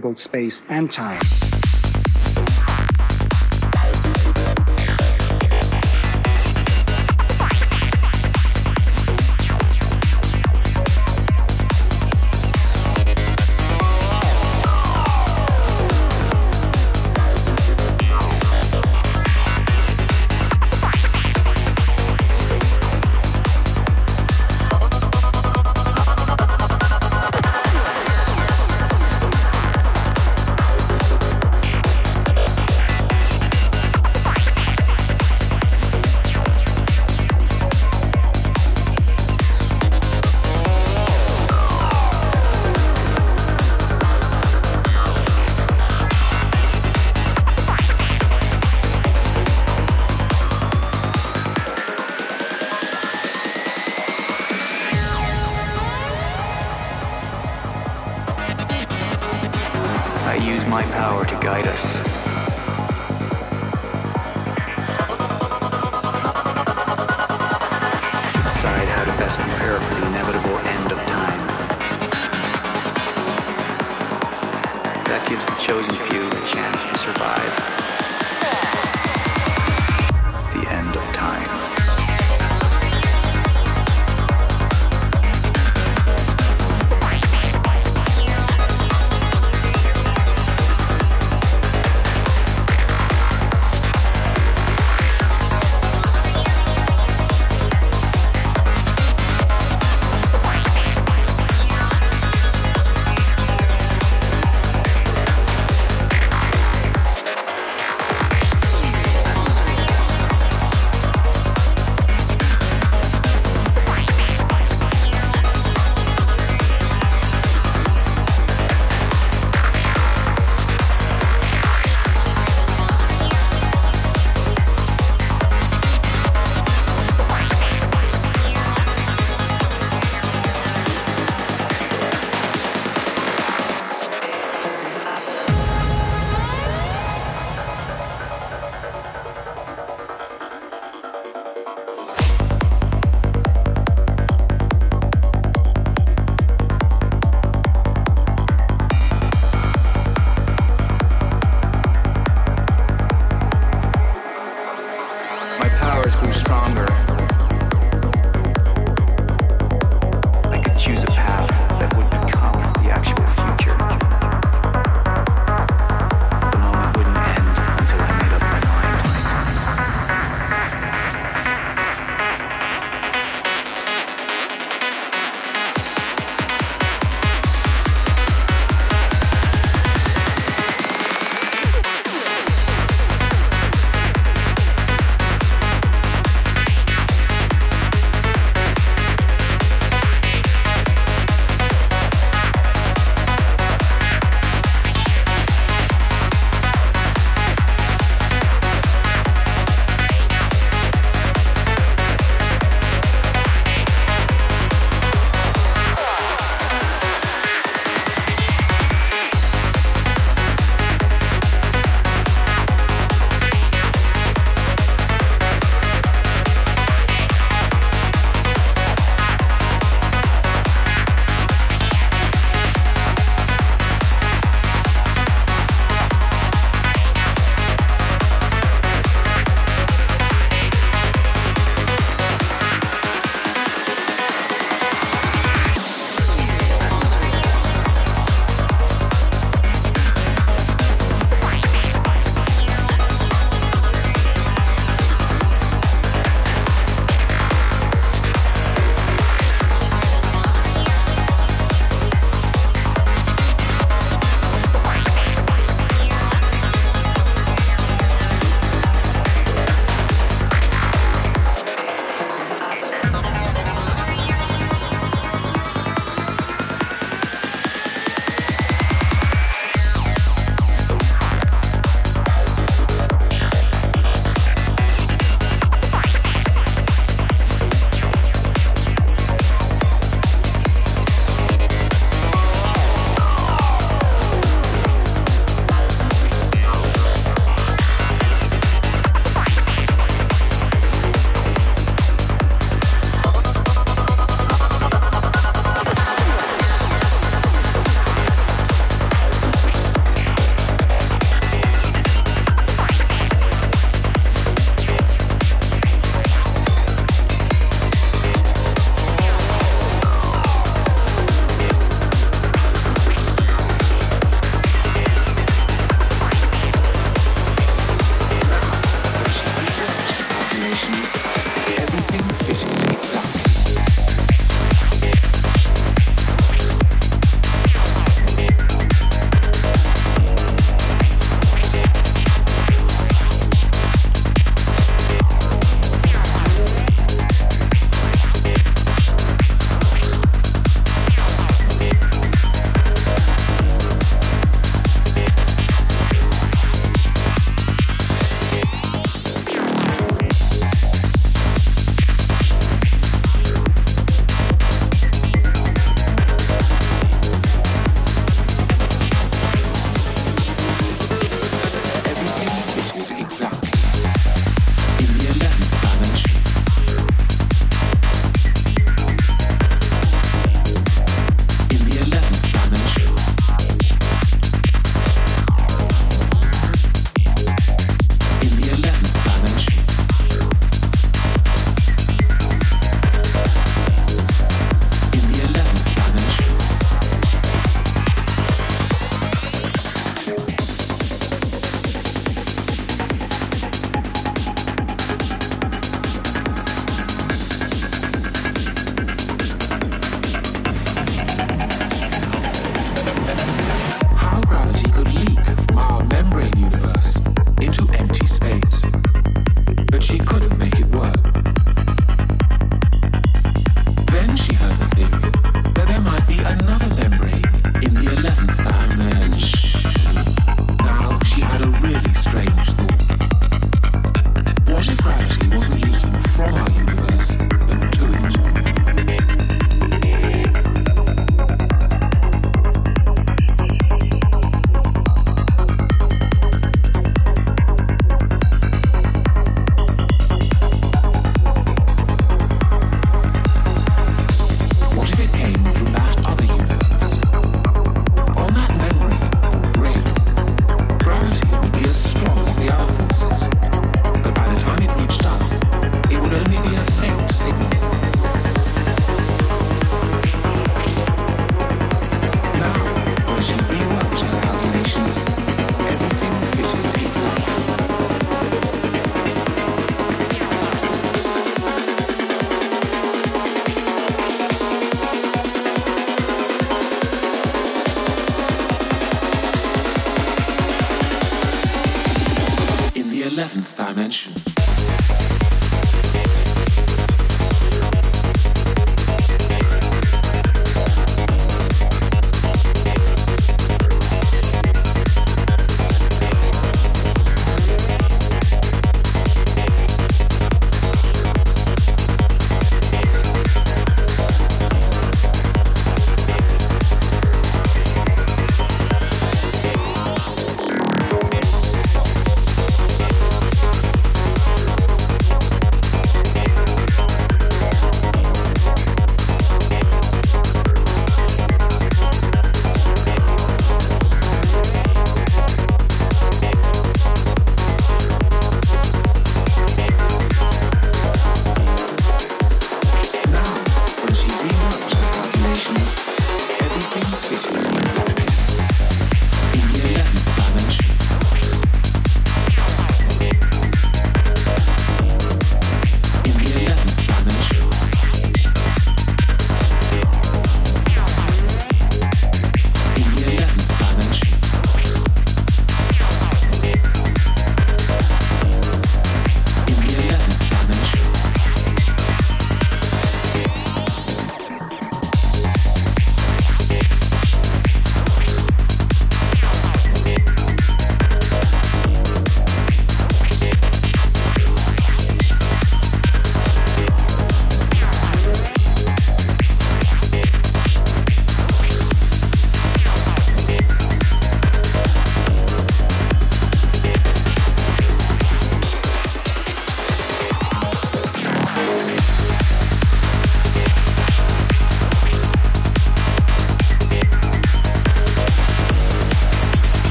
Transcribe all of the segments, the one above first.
both space and time. prepare for the inevitable end of time. That gives the chosen few the chance to survive.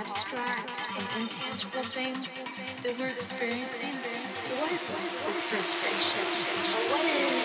abstract and intangible things that we're experiencing? What is life? What is frustration? What is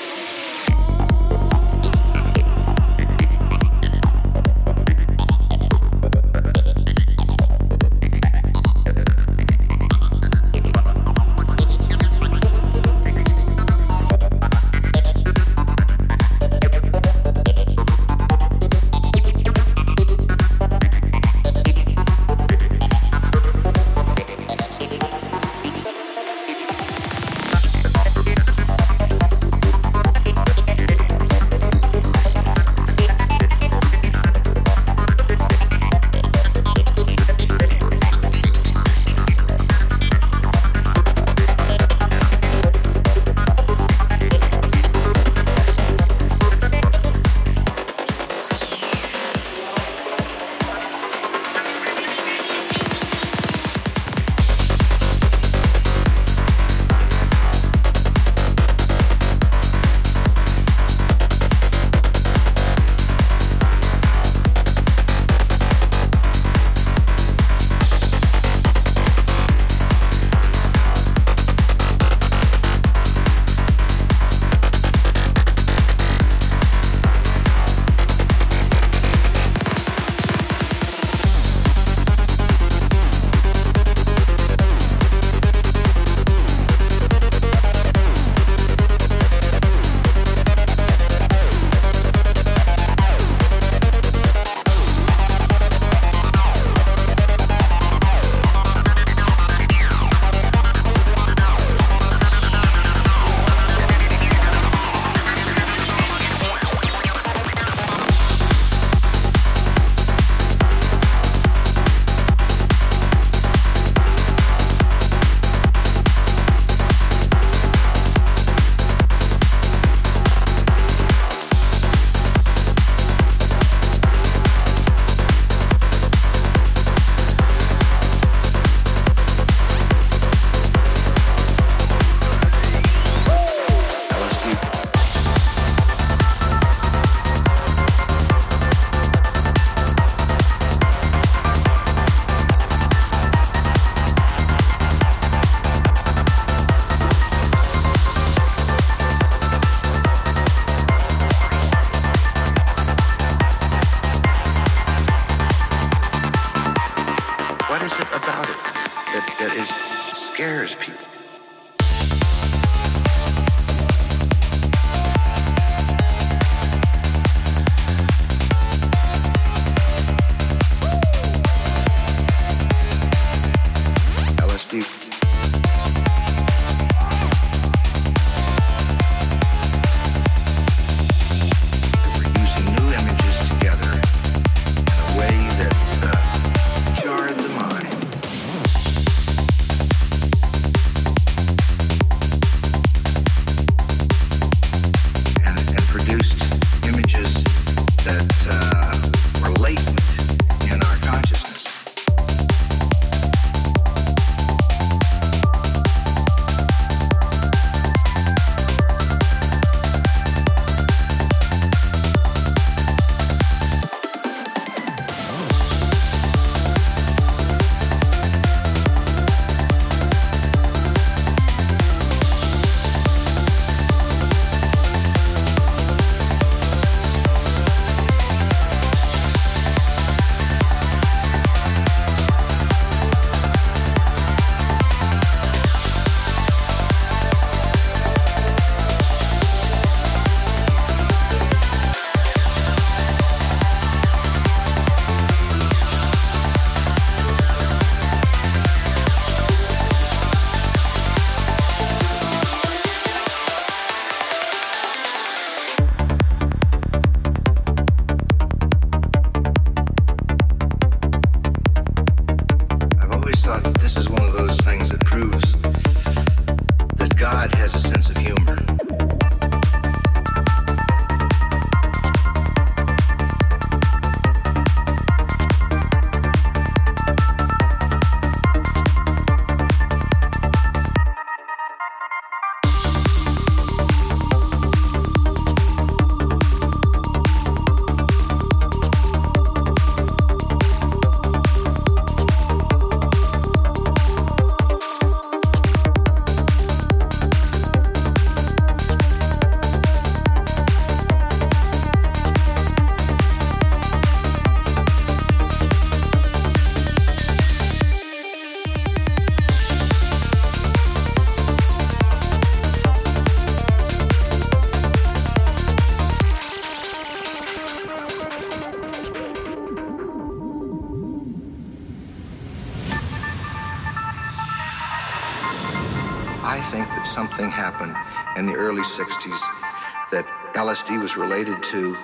related to,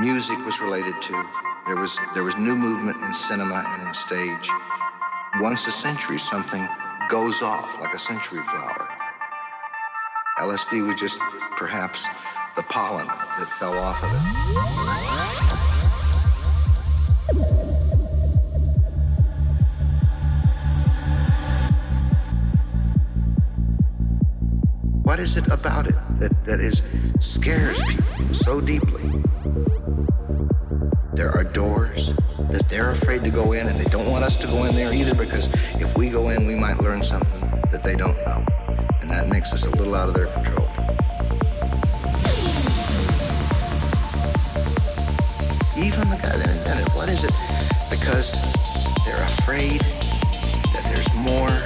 music was related to. There was there was new movement in cinema and in stage. Once a century, something goes off like a century flower. LSD was just perhaps the pollen that fell off of it. What is it about it that, that is scares people so deeply? There are doors that they're afraid to go in and they don't want us to go in there either because if we go in we might learn something that they don't know. And that makes us a little out of their control. Even the guy that invented what is it? Because they're afraid that there's more